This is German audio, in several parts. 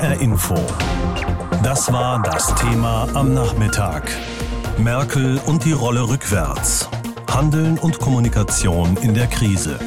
HR Info. Das war das Thema am Nachmittag. Merkel und die Rolle rückwärts. Handeln und Kommunikation in der Krise.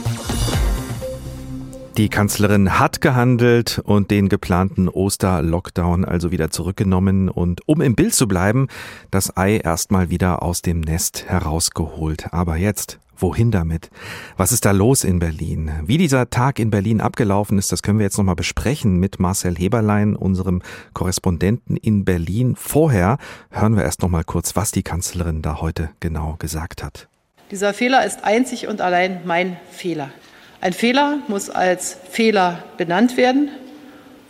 Die Kanzlerin hat gehandelt und den geplanten Oster-Lockdown also wieder zurückgenommen und um im Bild zu bleiben, das Ei erstmal wieder aus dem Nest herausgeholt. Aber jetzt Wohin damit? Was ist da los in Berlin? Wie dieser Tag in Berlin abgelaufen ist, das können wir jetzt nochmal besprechen mit Marcel Heberlein, unserem Korrespondenten in Berlin. Vorher hören wir erst nochmal kurz, was die Kanzlerin da heute genau gesagt hat. Dieser Fehler ist einzig und allein mein Fehler. Ein Fehler muss als Fehler benannt werden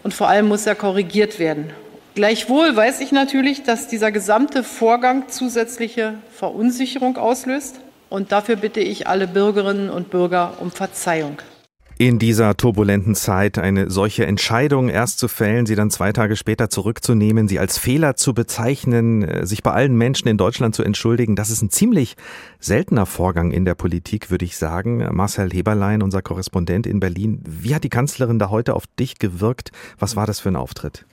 und vor allem muss er korrigiert werden. Gleichwohl weiß ich natürlich, dass dieser gesamte Vorgang zusätzliche Verunsicherung auslöst. Und dafür bitte ich alle Bürgerinnen und Bürger um Verzeihung in dieser turbulenten Zeit eine solche Entscheidung erst zu fällen, sie dann zwei Tage später zurückzunehmen, sie als Fehler zu bezeichnen, äh, sich bei allen Menschen in Deutschland zu entschuldigen, das ist ein ziemlich seltener Vorgang in der Politik, würde ich sagen. Marcel Heberlein, unser Korrespondent in Berlin, wie hat die Kanzlerin da heute auf dich gewirkt? Was war das für ein Auftritt?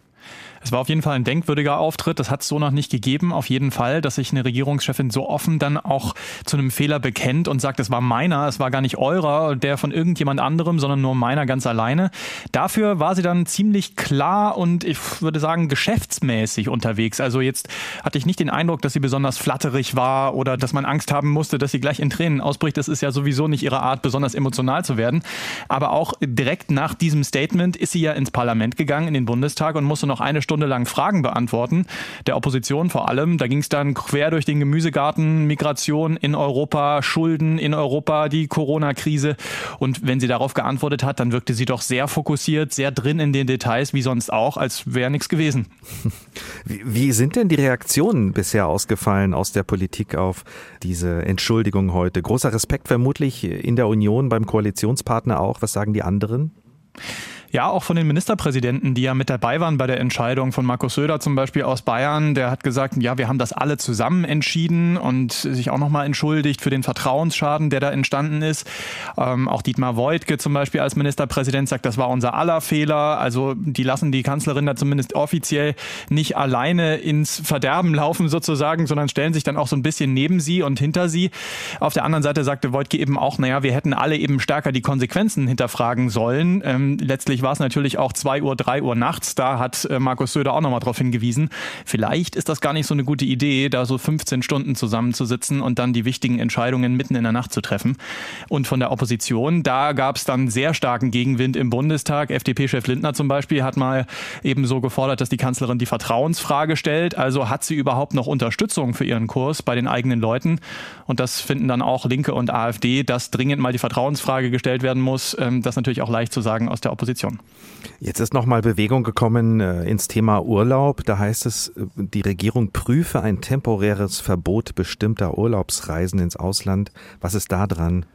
Es war auf jeden Fall ein denkwürdiger Auftritt. Das hat es so noch nicht gegeben. Auf jeden Fall, dass sich eine Regierungschefin so offen dann auch zu einem Fehler bekennt und sagt, es war meiner, es war gar nicht eurer, der von irgendjemand anderem, sondern nur meiner ganz alleine. Dafür war sie dann ziemlich klar und ich würde sagen geschäftsmäßig unterwegs. Also jetzt hatte ich nicht den Eindruck, dass sie besonders flatterig war oder dass man Angst haben musste, dass sie gleich in Tränen ausbricht. Das ist ja sowieso nicht ihre Art, besonders emotional zu werden. Aber auch direkt nach diesem Statement ist sie ja ins Parlament gegangen, in den Bundestag und musste noch eine Stunde lang Fragen beantworten, der Opposition vor allem. Da ging es dann quer durch den Gemüsegarten, Migration in Europa, Schulden in Europa, die Corona-Krise. Und wenn sie darauf geantwortet hat, dann wirkte sie doch sehr fokussiert, sehr drin in den Details, wie sonst auch, als wäre nichts gewesen. Wie, wie sind denn die Reaktionen bisher ausgefallen aus der Politik auf diese Entschuldigung heute? Großer Respekt vermutlich in der Union, beim Koalitionspartner auch. Was sagen die anderen? Ja, auch von den Ministerpräsidenten, die ja mit dabei waren bei der Entscheidung von Markus Söder zum Beispiel aus Bayern. Der hat gesagt, ja, wir haben das alle zusammen entschieden und sich auch nochmal entschuldigt für den Vertrauensschaden, der da entstanden ist. Ähm, auch Dietmar Woidke zum Beispiel als Ministerpräsident sagt, das war unser aller Fehler. Also die lassen die Kanzlerin da zumindest offiziell nicht alleine ins Verderben laufen sozusagen, sondern stellen sich dann auch so ein bisschen neben sie und hinter sie. Auf der anderen Seite sagte Woidke eben auch, naja, wir hätten alle eben stärker die Konsequenzen hinterfragen sollen. Ähm, letztlich Gleichzeitig war es natürlich auch 2 Uhr, 3 Uhr nachts. Da hat äh, Markus Söder auch nochmal darauf hingewiesen. Vielleicht ist das gar nicht so eine gute Idee, da so 15 Stunden zusammenzusitzen und dann die wichtigen Entscheidungen mitten in der Nacht zu treffen. Und von der Opposition, da gab es dann sehr starken Gegenwind im Bundestag. FDP-Chef Lindner zum Beispiel hat mal eben so gefordert, dass die Kanzlerin die Vertrauensfrage stellt. Also hat sie überhaupt noch Unterstützung für ihren Kurs bei den eigenen Leuten? Und das finden dann auch Linke und AfD, dass dringend mal die Vertrauensfrage gestellt werden muss. Ähm, das natürlich auch leicht zu sagen aus der Opposition. Situation. Jetzt ist nochmal Bewegung gekommen äh, ins Thema Urlaub. Da heißt es, äh, die Regierung prüfe ein temporäres Verbot bestimmter Urlaubsreisen ins Ausland. Was ist da dran?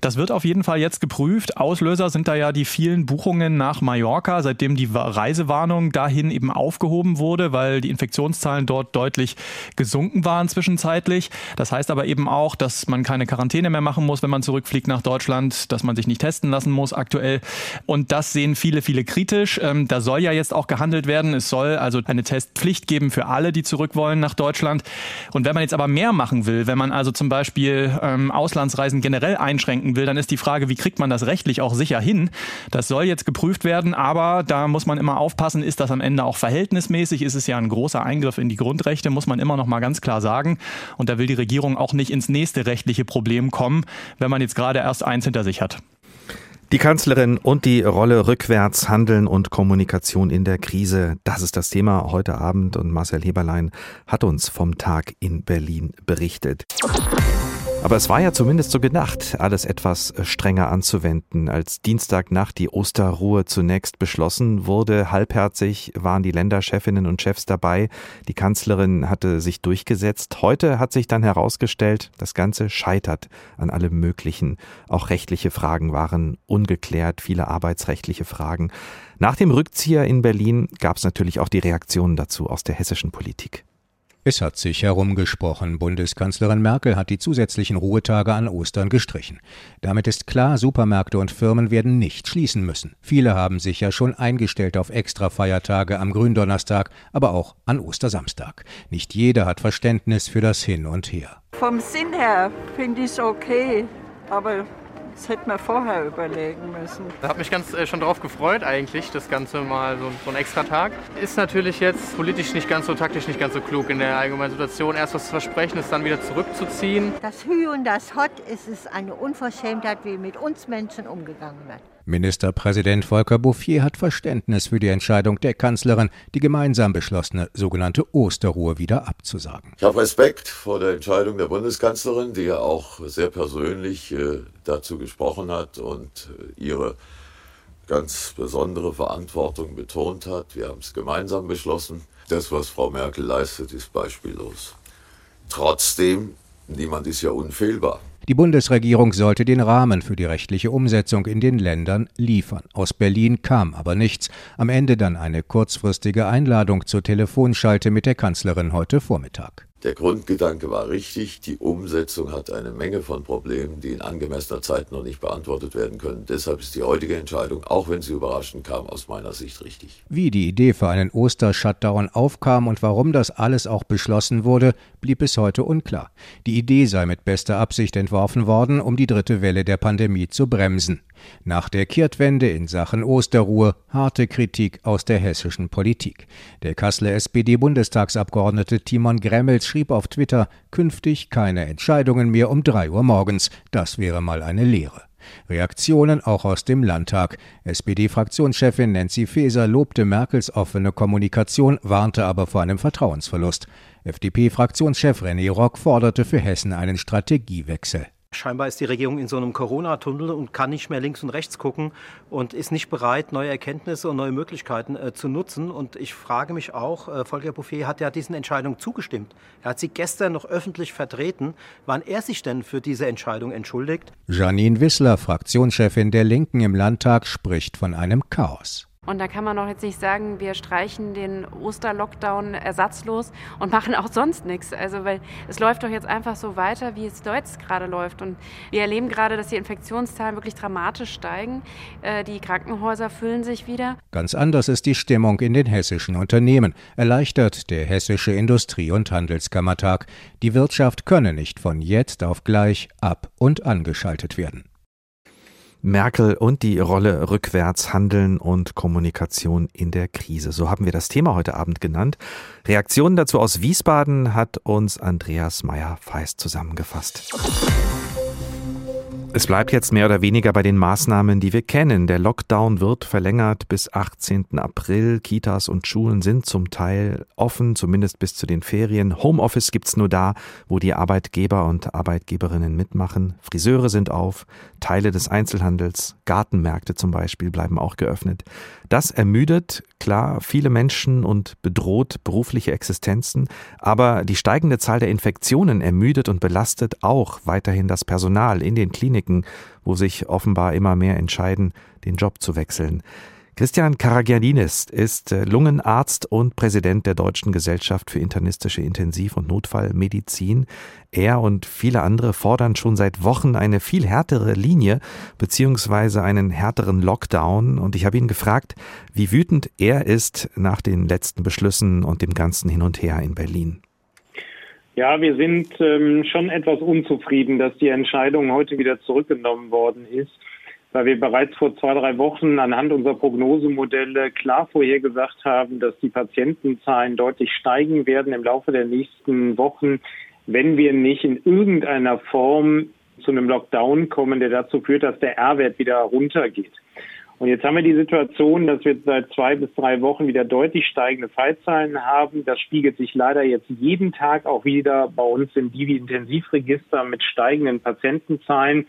Das wird auf jeden Fall jetzt geprüft. Auslöser sind da ja die vielen Buchungen nach Mallorca, seitdem die Reisewarnung dahin eben aufgehoben wurde, weil die Infektionszahlen dort deutlich gesunken waren zwischenzeitlich. Das heißt aber eben auch, dass man keine Quarantäne mehr machen muss, wenn man zurückfliegt nach Deutschland, dass man sich nicht testen lassen muss aktuell. Und das sehen viele, viele kritisch. Ähm, da soll ja jetzt auch gehandelt werden. Es soll also eine Testpflicht geben für alle, die zurück wollen nach Deutschland. Und wenn man jetzt aber mehr machen will, wenn man also zum Beispiel ähm, Auslandsreisen generell einschränken einschränken will, dann ist die Frage, wie kriegt man das rechtlich auch sicher hin? Das soll jetzt geprüft werden, aber da muss man immer aufpassen, ist das am Ende auch verhältnismäßig? Ist es ja ein großer Eingriff in die Grundrechte, muss man immer noch mal ganz klar sagen. Und da will die Regierung auch nicht ins nächste rechtliche Problem kommen, wenn man jetzt gerade erst eins hinter sich hat. Die Kanzlerin und die Rolle rückwärts, Handeln und Kommunikation in der Krise. Das ist das Thema heute Abend und Marcel Heberlein hat uns vom Tag in Berlin berichtet. Aber es war ja zumindest so gedacht, alles etwas äh, strenger anzuwenden. Als Dienstagnacht die Osterruhe zunächst beschlossen wurde, halbherzig waren die Länderchefinnen und Chefs dabei. Die Kanzlerin hatte sich durchgesetzt. Heute hat sich dann herausgestellt, das Ganze scheitert an allem Möglichen. Auch rechtliche Fragen waren ungeklärt, viele arbeitsrechtliche Fragen. Nach dem Rückzieher in Berlin gab es natürlich auch die Reaktionen dazu aus der hessischen Politik. Es hat sich herumgesprochen. Bundeskanzlerin Merkel hat die zusätzlichen Ruhetage an Ostern gestrichen. Damit ist klar, Supermärkte und Firmen werden nicht schließen müssen. Viele haben sich ja schon eingestellt auf extra Feiertage am Gründonnerstag, aber auch an Ostersamstag. Nicht jeder hat Verständnis für das Hin und Her. Vom Sinn her finde ich es okay, aber das hätte man vorher überlegen müssen. Ich habe mich ganz äh, schon darauf gefreut eigentlich, das Ganze mal so, so ein extra Tag. Ist natürlich jetzt politisch nicht ganz so, taktisch nicht ganz so klug in der allgemeinen Situation. Erst was zu versprechen, es dann wieder zurückzuziehen. Das Hü und das Hot ist es eine Unverschämtheit, wie mit uns Menschen umgegangen wird. Ministerpräsident Volker Bouffier hat Verständnis für die Entscheidung der Kanzlerin, die gemeinsam beschlossene sogenannte Osterruhe wieder abzusagen. Ich habe Respekt vor der Entscheidung der Bundeskanzlerin, die ja auch sehr persönlich äh, dazu gesprochen hat und äh, ihre ganz besondere Verantwortung betont hat. Wir haben es gemeinsam beschlossen. Das, was Frau Merkel leistet, ist beispiellos. Trotzdem, niemand ist ja unfehlbar. Die Bundesregierung sollte den Rahmen für die rechtliche Umsetzung in den Ländern liefern. Aus Berlin kam aber nichts. Am Ende dann eine kurzfristige Einladung zur Telefonschalte mit der Kanzlerin heute Vormittag. Der Grundgedanke war richtig, die Umsetzung hat eine Menge von Problemen, die in angemessener Zeit noch nicht beantwortet werden können. Deshalb ist die heutige Entscheidung, auch wenn sie überraschend kam, aus meiner Sicht richtig. Wie die Idee für einen Oster-Shutdown aufkam und warum das alles auch beschlossen wurde, blieb bis heute unklar. Die Idee sei mit bester Absicht entworfen worden, um die dritte Welle der Pandemie zu bremsen. Nach der Kehrtwende in Sachen Osterruhe harte Kritik aus der hessischen Politik. Der Kasseler SPD-Bundestagsabgeordnete Timon Gremmels schrieb auf Twitter, künftig keine Entscheidungen mehr um drei Uhr morgens. Das wäre mal eine Lehre. Reaktionen auch aus dem Landtag. SPD-Fraktionschefin Nancy Faeser lobte Merkels offene Kommunikation, warnte aber vor einem Vertrauensverlust. FDP-Fraktionschef René Rock forderte für Hessen einen Strategiewechsel. Scheinbar ist die Regierung in so einem Corona-Tunnel und kann nicht mehr links und rechts gucken und ist nicht bereit, neue Erkenntnisse und neue Möglichkeiten äh, zu nutzen. Und ich frage mich auch, äh, Volker Bouffier hat ja diesen Entscheidungen zugestimmt. Er hat sie gestern noch öffentlich vertreten. Wann er sich denn für diese Entscheidung entschuldigt? Janine Wissler, Fraktionschefin der Linken im Landtag, spricht von einem Chaos. Und da kann man doch jetzt nicht sagen, wir streichen den Osterlockdown ersatzlos und machen auch sonst nichts. Also, weil es läuft doch jetzt einfach so weiter, wie es jetzt gerade läuft. Und wir erleben gerade, dass die Infektionszahlen wirklich dramatisch steigen. Äh, die Krankenhäuser füllen sich wieder. Ganz anders ist die Stimmung in den hessischen Unternehmen, erleichtert der Hessische Industrie- und Handelskammertag. Die Wirtschaft könne nicht von jetzt auf gleich ab und angeschaltet werden. Merkel und die Rolle rückwärts Handeln und Kommunikation in der Krise. So haben wir das Thema heute Abend genannt. Reaktionen dazu aus Wiesbaden hat uns Andreas Meyer-Feist zusammengefasst. Es bleibt jetzt mehr oder weniger bei den Maßnahmen, die wir kennen. Der Lockdown wird verlängert bis 18. April. Kitas und Schulen sind zum Teil offen, zumindest bis zu den Ferien. Homeoffice gibt's nur da, wo die Arbeitgeber und Arbeitgeberinnen mitmachen. Friseure sind auf, Teile des Einzelhandels, Gartenmärkte zum Beispiel bleiben auch geöffnet. Das ermüdet, klar, viele Menschen und bedroht berufliche Existenzen. Aber die steigende Zahl der Infektionen ermüdet und belastet auch weiterhin das Personal in den Kliniken Kliniken, wo sich offenbar immer mehr entscheiden, den Job zu wechseln. Christian Karagianidis ist äh, Lungenarzt und Präsident der Deutschen Gesellschaft für internistische Intensiv- und Notfallmedizin. Er und viele andere fordern schon seit Wochen eine viel härtere Linie beziehungsweise einen härteren Lockdown. Und ich habe ihn gefragt, wie wütend er ist nach den letzten Beschlüssen und dem ganzen Hin und Her in Berlin. Ja, wir sind ähm, schon etwas unzufrieden, dass die Entscheidung heute wieder zurückgenommen worden ist, weil wir bereits vor zwei, drei Wochen anhand unserer Prognosemodelle klar vorhergesagt haben, dass die Patientenzahlen deutlich steigen werden im Laufe der nächsten Wochen, wenn wir nicht in irgendeiner Form zu einem Lockdown kommen, der dazu führt, dass der R-Wert wieder runtergeht. Und jetzt haben wir die Situation, dass wir seit zwei bis drei Wochen wieder deutlich steigende Fallzahlen haben. Das spiegelt sich leider jetzt jeden Tag auch wieder bei uns im Divi-Intensivregister mit steigenden Patientenzahlen.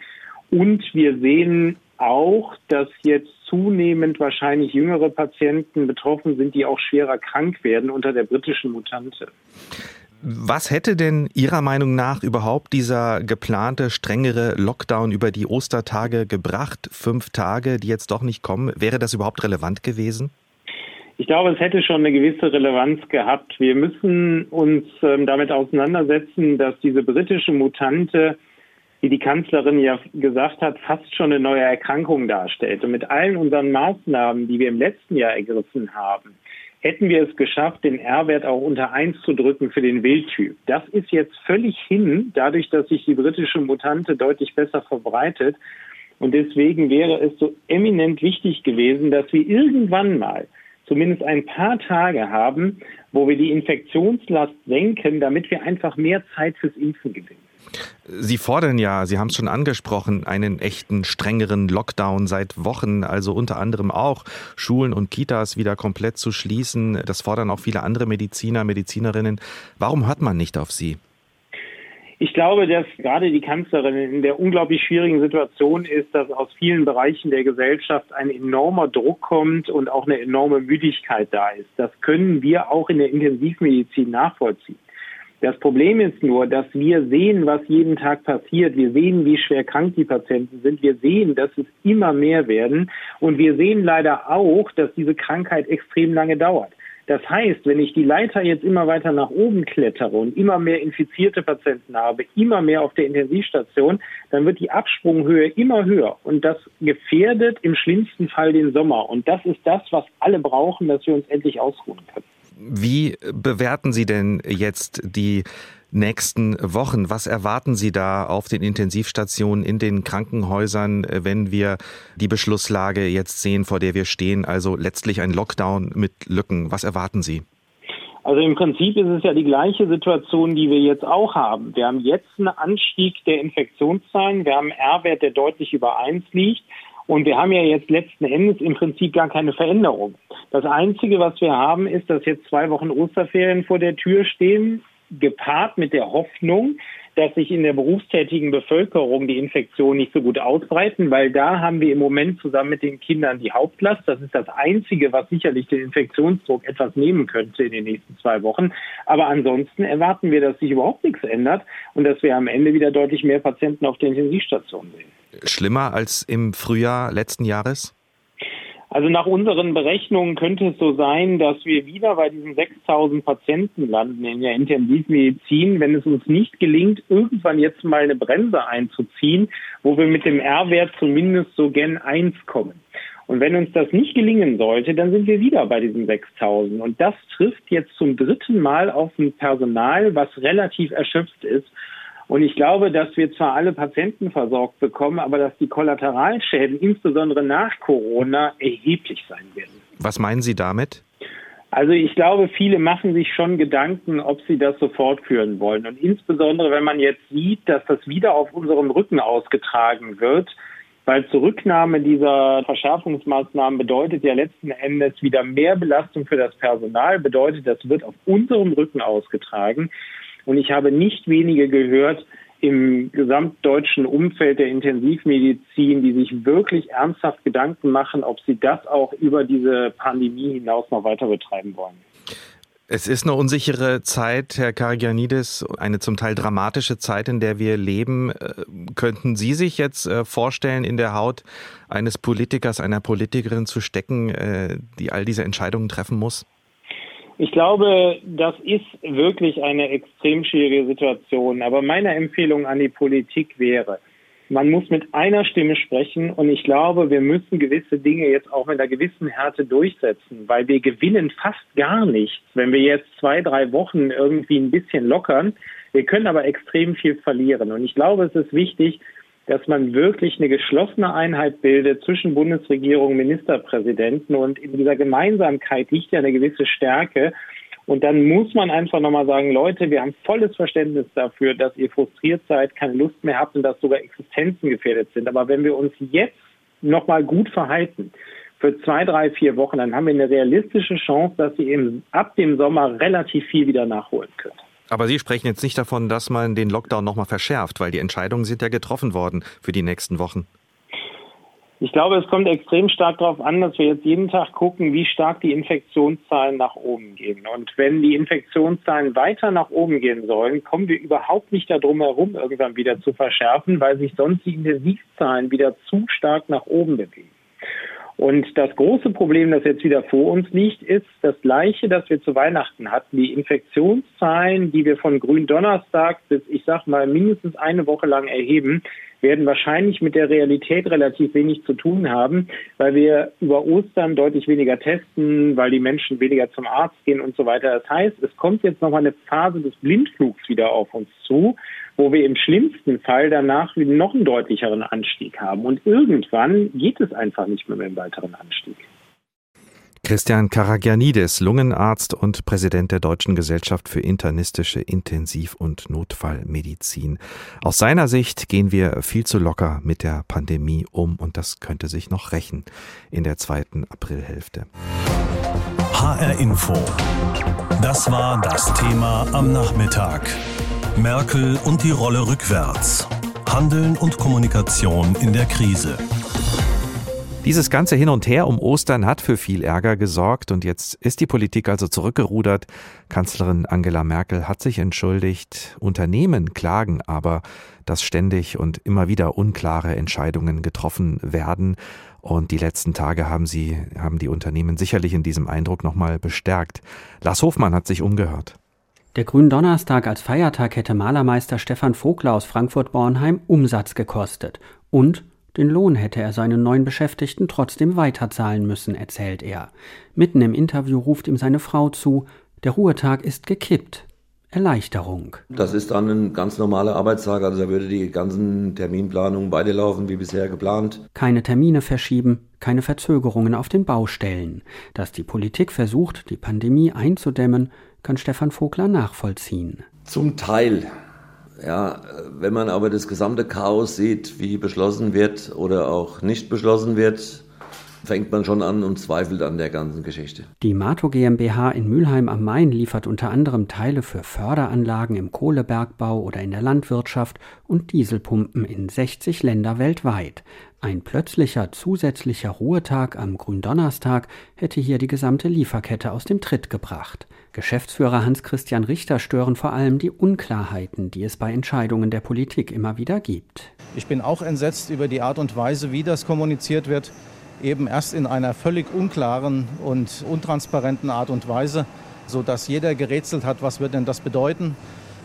Und wir sehen auch, dass jetzt zunehmend wahrscheinlich jüngere Patienten betroffen sind, die auch schwerer krank werden unter der britischen Mutante. Was hätte denn Ihrer Meinung nach überhaupt dieser geplante strengere Lockdown über die Ostertage gebracht? Fünf Tage, die jetzt doch nicht kommen. Wäre das überhaupt relevant gewesen? Ich glaube, es hätte schon eine gewisse Relevanz gehabt. Wir müssen uns ähm, damit auseinandersetzen, dass diese britische Mutante, wie die Kanzlerin ja gesagt hat, fast schon eine neue Erkrankung darstellt. Und mit allen unseren Maßnahmen, die wir im letzten Jahr ergriffen haben, hätten wir es geschafft, den R-Wert auch unter 1 zu drücken für den Wildtyp. Das ist jetzt völlig hin, dadurch, dass sich die britische Mutante deutlich besser verbreitet. Und deswegen wäre es so eminent wichtig gewesen, dass wir irgendwann mal zumindest ein paar Tage haben, wo wir die Infektionslast senken, damit wir einfach mehr Zeit fürs Impfen gewinnen. Sie fordern ja, Sie haben es schon angesprochen, einen echten strengeren Lockdown seit Wochen, also unter anderem auch Schulen und Kitas wieder komplett zu schließen. Das fordern auch viele andere Mediziner, Medizinerinnen. Warum hört man nicht auf Sie? Ich glaube, dass gerade die Kanzlerin in der unglaublich schwierigen Situation ist, dass aus vielen Bereichen der Gesellschaft ein enormer Druck kommt und auch eine enorme Müdigkeit da ist. Das können wir auch in der Intensivmedizin nachvollziehen. Das Problem ist nur, dass wir sehen, was jeden Tag passiert. Wir sehen, wie schwer krank die Patienten sind. Wir sehen, dass es immer mehr werden. Und wir sehen leider auch, dass diese Krankheit extrem lange dauert. Das heißt, wenn ich die Leiter jetzt immer weiter nach oben klettere und immer mehr infizierte Patienten habe, immer mehr auf der Intensivstation, dann wird die Absprunghöhe immer höher. Und das gefährdet im schlimmsten Fall den Sommer. Und das ist das, was alle brauchen, dass wir uns endlich ausruhen können. Wie bewerten Sie denn jetzt die nächsten Wochen? Was erwarten Sie da auf den Intensivstationen, in den Krankenhäusern, wenn wir die Beschlusslage jetzt sehen, vor der wir stehen? Also letztlich ein Lockdown mit Lücken. Was erwarten Sie? Also im Prinzip ist es ja die gleiche Situation, die wir jetzt auch haben. Wir haben jetzt einen Anstieg der Infektionszahlen. Wir haben einen R-Wert, der deutlich über 1 liegt. Und wir haben ja jetzt letzten Endes im Prinzip gar keine Veränderung. Das Einzige, was wir haben, ist, dass jetzt zwei Wochen Osterferien vor der Tür stehen, gepaart mit der Hoffnung, dass sich in der berufstätigen Bevölkerung die Infektionen nicht so gut ausbreiten, weil da haben wir im Moment zusammen mit den Kindern die Hauptlast. Das ist das Einzige, was sicherlich den Infektionsdruck etwas nehmen könnte in den nächsten zwei Wochen. Aber ansonsten erwarten wir, dass sich überhaupt nichts ändert und dass wir am Ende wieder deutlich mehr Patienten auf der Intensivstation sehen. Schlimmer als im Frühjahr letzten Jahres? Also nach unseren Berechnungen könnte es so sein, dass wir wieder bei diesen 6000 Patienten landen in der Intensivmedizin, wenn es uns nicht gelingt, irgendwann jetzt mal eine Bremse einzuziehen, wo wir mit dem R-Wert zumindest so gen 1 kommen. Und wenn uns das nicht gelingen sollte, dann sind wir wieder bei diesen 6000. Und das trifft jetzt zum dritten Mal auf ein Personal, was relativ erschöpft ist. Und ich glaube, dass wir zwar alle Patienten versorgt bekommen, aber dass die Kollateralschäden, insbesondere nach Corona, erheblich sein werden. Was meinen Sie damit? Also ich glaube, viele machen sich schon Gedanken, ob sie das so fortführen wollen. Und insbesondere, wenn man jetzt sieht, dass das wieder auf unserem Rücken ausgetragen wird, weil Zurücknahme dieser Verschärfungsmaßnahmen bedeutet ja letzten Endes wieder mehr Belastung für das Personal, bedeutet, das wird auf unserem Rücken ausgetragen. Und ich habe nicht wenige gehört im gesamtdeutschen Umfeld der Intensivmedizin, die sich wirklich ernsthaft Gedanken machen, ob sie das auch über diese Pandemie hinaus noch weiter betreiben wollen. Es ist eine unsichere Zeit, Herr Karagianidis, eine zum Teil dramatische Zeit, in der wir leben. Äh, könnten Sie sich jetzt äh, vorstellen, in der Haut eines Politikers, einer Politikerin zu stecken, äh, die all diese Entscheidungen treffen muss? Ich glaube, das ist wirklich eine extrem schwierige Situation. Aber meine Empfehlung an die Politik wäre, man muss mit einer Stimme sprechen und ich glaube, wir müssen gewisse Dinge jetzt auch mit einer gewissen Härte durchsetzen, weil wir gewinnen fast gar nichts, wenn wir jetzt zwei, drei Wochen irgendwie ein bisschen lockern. Wir können aber extrem viel verlieren. Und ich glaube, es ist wichtig, dass man wirklich eine geschlossene Einheit bildet zwischen Bundesregierung und Ministerpräsidenten. Und in dieser Gemeinsamkeit liegt ja eine gewisse Stärke. Und dann muss man einfach nochmal sagen, Leute, wir haben volles Verständnis dafür, dass ihr frustriert seid, keine Lust mehr habt und dass sogar Existenzen gefährdet sind. Aber wenn wir uns jetzt nochmal gut verhalten, für zwei, drei, vier Wochen, dann haben wir eine realistische Chance, dass ihr eben ab dem Sommer relativ viel wieder nachholen könnt. Aber Sie sprechen jetzt nicht davon, dass man den Lockdown nochmal verschärft, weil die Entscheidungen sind ja getroffen worden für die nächsten Wochen. Ich glaube, es kommt extrem stark darauf an, dass wir jetzt jeden Tag gucken, wie stark die Infektionszahlen nach oben gehen. Und wenn die Infektionszahlen weiter nach oben gehen sollen, kommen wir überhaupt nicht darum herum, irgendwann wieder zu verschärfen, weil sich sonst die Intensivzahlen wieder zu stark nach oben bewegen. Und das große Problem, das jetzt wieder vor uns liegt, ist das gleiche, das wir zu Weihnachten hatten. Die Infektionszahlen, die wir von Gründonnerstag bis, ich sag mal, mindestens eine Woche lang erheben, werden wahrscheinlich mit der Realität relativ wenig zu tun haben, weil wir über Ostern deutlich weniger testen, weil die Menschen weniger zum Arzt gehen und so weiter. Das heißt, es kommt jetzt nochmal eine Phase des Blindflugs wieder auf uns zu, wo wir im schlimmsten Fall danach noch einen deutlicheren Anstieg haben. Und irgendwann geht es einfach nicht mehr mit einem weiteren Anstieg. Christian Karagianidis, Lungenarzt und Präsident der Deutschen Gesellschaft für internistische Intensiv- und Notfallmedizin. Aus seiner Sicht gehen wir viel zu locker mit der Pandemie um und das könnte sich noch rächen in der zweiten Aprilhälfte. HR Info. Das war das Thema am Nachmittag. Merkel und die Rolle rückwärts. Handeln und Kommunikation in der Krise. Dieses ganze Hin und Her um Ostern hat für viel Ärger gesorgt und jetzt ist die Politik also zurückgerudert. Kanzlerin Angela Merkel hat sich entschuldigt. Unternehmen klagen aber, dass ständig und immer wieder unklare Entscheidungen getroffen werden. Und die letzten Tage haben sie, haben die Unternehmen sicherlich in diesem Eindruck nochmal bestärkt. Lars Hofmann hat sich umgehört. Der Gründonnerstag als Feiertag hätte Malermeister Stefan Vogler aus Frankfurt-Bornheim Umsatz gekostet und den Lohn hätte er seinen neuen Beschäftigten trotzdem weiterzahlen müssen, erzählt er. Mitten im Interview ruft ihm seine Frau zu, der Ruhetag ist gekippt. Erleichterung. Das ist dann ein ganz normaler Arbeitstag, also da würde die ganzen Terminplanungen beide laufen wie bisher geplant. Keine Termine verschieben, keine Verzögerungen auf den Baustellen. Dass die Politik versucht, die Pandemie einzudämmen, kann Stefan Vogler nachvollziehen. Zum Teil. Ja, wenn man aber das gesamte Chaos sieht, wie beschlossen wird oder auch nicht beschlossen wird, fängt man schon an und zweifelt an der ganzen Geschichte. Die Mato GmbH in Mülheim am Main liefert unter anderem Teile für Förderanlagen im Kohlebergbau oder in der Landwirtschaft und Dieselpumpen in 60 Länder weltweit. Ein plötzlicher zusätzlicher Ruhetag am Gründonnerstag hätte hier die gesamte Lieferkette aus dem Tritt gebracht. Geschäftsführer Hans-Christian Richter stören vor allem die Unklarheiten, die es bei Entscheidungen der Politik immer wieder gibt. Ich bin auch entsetzt über die Art und Weise, wie das kommuniziert wird, eben erst in einer völlig unklaren und untransparenten Art und Weise, sodass jeder gerätselt hat, was wird denn das bedeuten.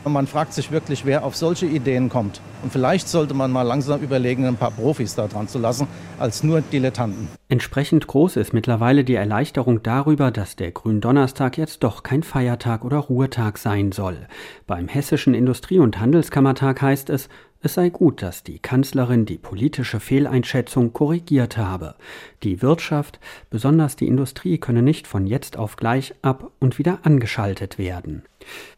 Und man fragt sich wirklich, wer auf solche Ideen kommt. Und vielleicht sollte man mal langsam überlegen, ein paar Profis da dran zu lassen, als nur Dilettanten. Entsprechend groß ist mittlerweile die Erleichterung darüber, dass der Gründonnerstag jetzt doch kein Feiertag oder Ruhetag sein soll. Beim Hessischen Industrie- und Handelskammertag heißt es, es sei gut, dass die Kanzlerin die politische Fehleinschätzung korrigiert habe. Die Wirtschaft, besonders die Industrie, könne nicht von jetzt auf gleich ab und wieder angeschaltet werden.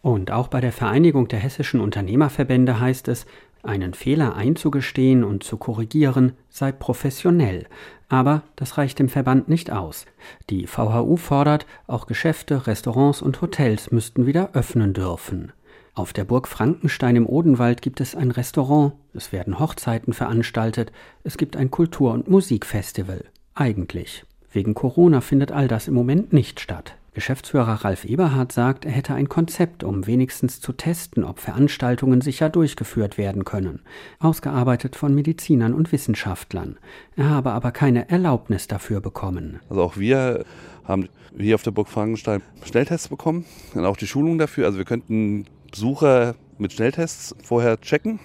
Und auch bei der Vereinigung der hessischen Unternehmerverbände heißt es, einen Fehler einzugestehen und zu korrigieren sei professionell. Aber das reicht dem Verband nicht aus. Die VHU fordert, auch Geschäfte, Restaurants und Hotels müssten wieder öffnen dürfen. Auf der Burg Frankenstein im Odenwald gibt es ein Restaurant, es werden Hochzeiten veranstaltet, es gibt ein Kultur- und Musikfestival. Eigentlich. Wegen Corona findet all das im Moment nicht statt. Geschäftsführer Ralf Eberhardt sagt, er hätte ein Konzept, um wenigstens zu testen, ob Veranstaltungen sicher durchgeführt werden können, ausgearbeitet von Medizinern und Wissenschaftlern. Er habe aber keine Erlaubnis dafür bekommen. Also auch wir haben hier auf der Burg Frankenstein Schnelltests bekommen und auch die Schulung dafür. Also wir könnten Besucher mit Schnelltests vorher checken.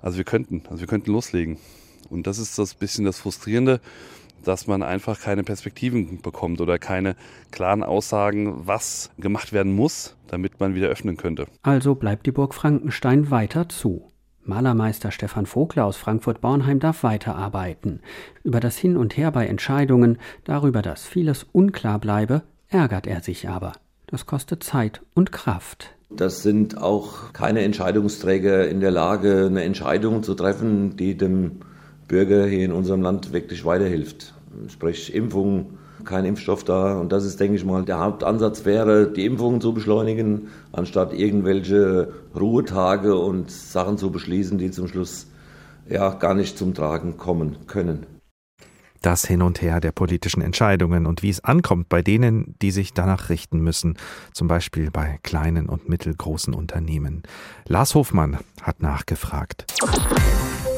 Also wir könnten, also wir könnten loslegen. Und das ist das bisschen das Frustrierende, dass man einfach keine Perspektiven bekommt oder keine klaren Aussagen, was gemacht werden muss, damit man wieder öffnen könnte. Also bleibt die Burg Frankenstein weiter zu. Malermeister Stefan Vogler aus Frankfurt-Bornheim darf weiterarbeiten. Über das Hin und Her bei Entscheidungen, darüber, dass vieles unklar bleibe, ärgert er sich aber. Das kostet Zeit und Kraft. Das sind auch keine Entscheidungsträger in der Lage, eine Entscheidung zu treffen, die dem Bürger hier in unserem Land wirklich weiterhilft. Sprich Impfung, kein Impfstoff da. Und das ist, denke ich mal, der Hauptansatz wäre, die Impfungen zu beschleunigen, anstatt irgendwelche Ruhetage und Sachen zu beschließen, die zum Schluss ja gar nicht zum Tragen kommen können das Hin und Her der politischen Entscheidungen und wie es ankommt bei denen, die sich danach richten müssen, zum Beispiel bei kleinen und mittelgroßen Unternehmen. Lars Hofmann hat nachgefragt.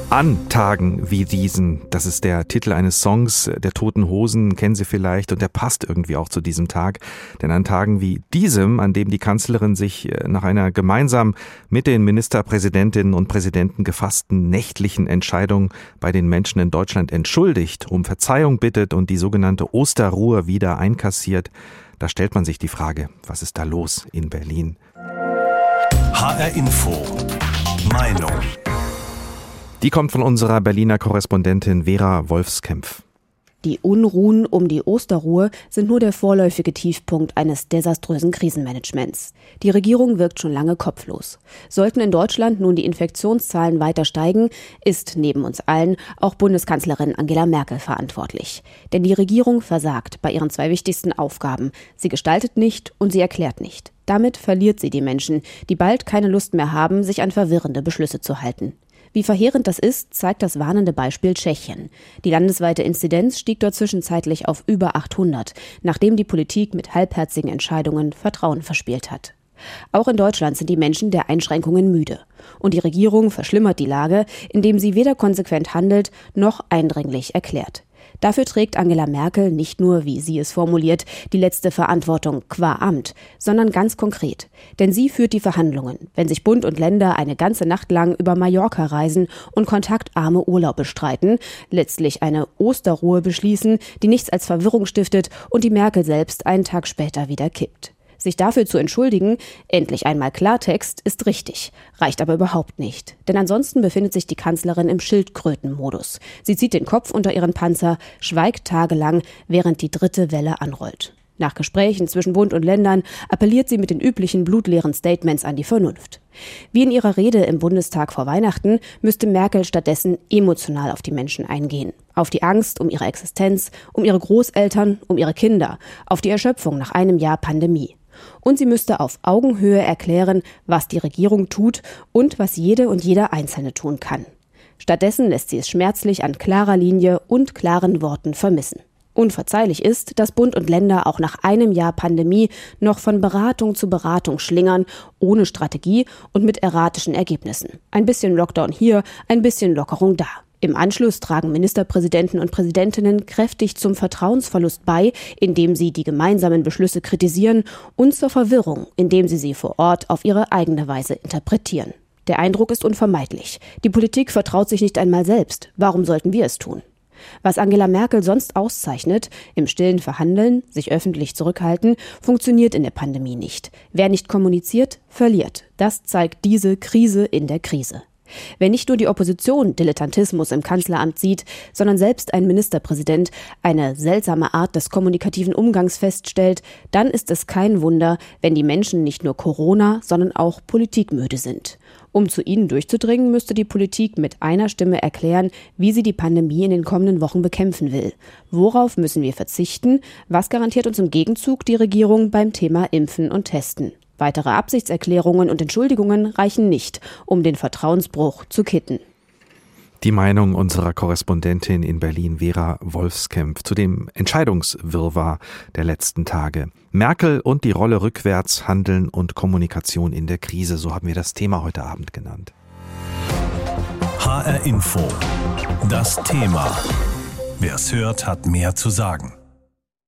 An Tagen wie diesen, das ist der Titel eines Songs der Toten Hosen, kennen Sie vielleicht, und der passt irgendwie auch zu diesem Tag. Denn an Tagen wie diesem, an dem die Kanzlerin sich äh, nach einer gemeinsam mit den Ministerpräsidentinnen und Präsidenten gefassten nächtlichen Entscheidung bei den Menschen in Deutschland entschuldigt, um Verzeihung bittet und die sogenannte Osterruhe wieder einkassiert, da stellt man sich die Frage, was ist da los in Berlin? HR Info. Meinung. Die kommt von unserer Berliner Korrespondentin Vera Wolfskämpf. Die Unruhen um die Osterruhe sind nur der vorläufige Tiefpunkt eines desaströsen Krisenmanagements. Die Regierung wirkt schon lange kopflos. Sollten in Deutschland nun die Infektionszahlen weiter steigen, ist neben uns allen auch Bundeskanzlerin Angela Merkel verantwortlich. Denn die Regierung versagt bei ihren zwei wichtigsten Aufgaben. Sie gestaltet nicht und sie erklärt nicht. Damit verliert sie die Menschen, die bald keine Lust mehr haben, sich an verwirrende Beschlüsse zu halten. Wie verheerend das ist, zeigt das warnende Beispiel Tschechien. Die landesweite Inzidenz stieg dort zwischenzeitlich auf über 800, nachdem die Politik mit halbherzigen Entscheidungen Vertrauen verspielt hat. Auch in Deutschland sind die Menschen der Einschränkungen müde. Und die Regierung verschlimmert die Lage, indem sie weder konsequent handelt noch eindringlich erklärt. Dafür trägt Angela Merkel nicht nur, wie sie es formuliert, die letzte Verantwortung qua Amt, sondern ganz konkret. Denn sie führt die Verhandlungen, wenn sich Bund und Länder eine ganze Nacht lang über Mallorca reisen und kontaktarme Urlaub bestreiten, letztlich eine Osterruhe beschließen, die nichts als Verwirrung stiftet und die Merkel selbst einen Tag später wieder kippt. Sich dafür zu entschuldigen, endlich einmal Klartext, ist richtig, reicht aber überhaupt nicht. Denn ansonsten befindet sich die Kanzlerin im Schildkrötenmodus. Sie zieht den Kopf unter ihren Panzer, schweigt tagelang, während die dritte Welle anrollt. Nach Gesprächen zwischen Bund und Ländern appelliert sie mit den üblichen blutleeren Statements an die Vernunft. Wie in ihrer Rede im Bundestag vor Weihnachten müsste Merkel stattdessen emotional auf die Menschen eingehen. Auf die Angst um ihre Existenz, um ihre Großeltern, um ihre Kinder, auf die Erschöpfung nach einem Jahr Pandemie und sie müsste auf Augenhöhe erklären, was die Regierung tut und was jede und jeder Einzelne tun kann. Stattdessen lässt sie es schmerzlich an klarer Linie und klaren Worten vermissen. Unverzeihlich ist, dass Bund und Länder auch nach einem Jahr Pandemie noch von Beratung zu Beratung schlingern, ohne Strategie und mit erratischen Ergebnissen. Ein bisschen Lockdown hier, ein bisschen Lockerung da. Im Anschluss tragen Ministerpräsidenten und Präsidentinnen kräftig zum Vertrauensverlust bei, indem sie die gemeinsamen Beschlüsse kritisieren und zur Verwirrung, indem sie sie vor Ort auf ihre eigene Weise interpretieren. Der Eindruck ist unvermeidlich. Die Politik vertraut sich nicht einmal selbst. Warum sollten wir es tun? Was Angela Merkel sonst auszeichnet, im stillen Verhandeln, sich öffentlich zurückhalten, funktioniert in der Pandemie nicht. Wer nicht kommuniziert, verliert. Das zeigt diese Krise in der Krise. Wenn nicht nur die Opposition Dilettantismus im Kanzleramt sieht, sondern selbst ein Ministerpräsident eine seltsame Art des kommunikativen Umgangs feststellt, dann ist es kein Wunder, wenn die Menschen nicht nur Corona, sondern auch politikmüde sind. Um zu ihnen durchzudringen, müsste die Politik mit einer Stimme erklären, wie sie die Pandemie in den kommenden Wochen bekämpfen will. Worauf müssen wir verzichten? Was garantiert uns im Gegenzug die Regierung beim Thema Impfen und Testen? Weitere Absichtserklärungen und Entschuldigungen reichen nicht, um den Vertrauensbruch zu kitten. Die Meinung unserer Korrespondentin in Berlin, Vera Wolfskämpf, zu dem Entscheidungswirrwarr der letzten Tage. Merkel und die Rolle rückwärts, Handeln und Kommunikation in der Krise, so haben wir das Thema heute Abend genannt. HR Info. Das Thema. Wer es hört, hat mehr zu sagen.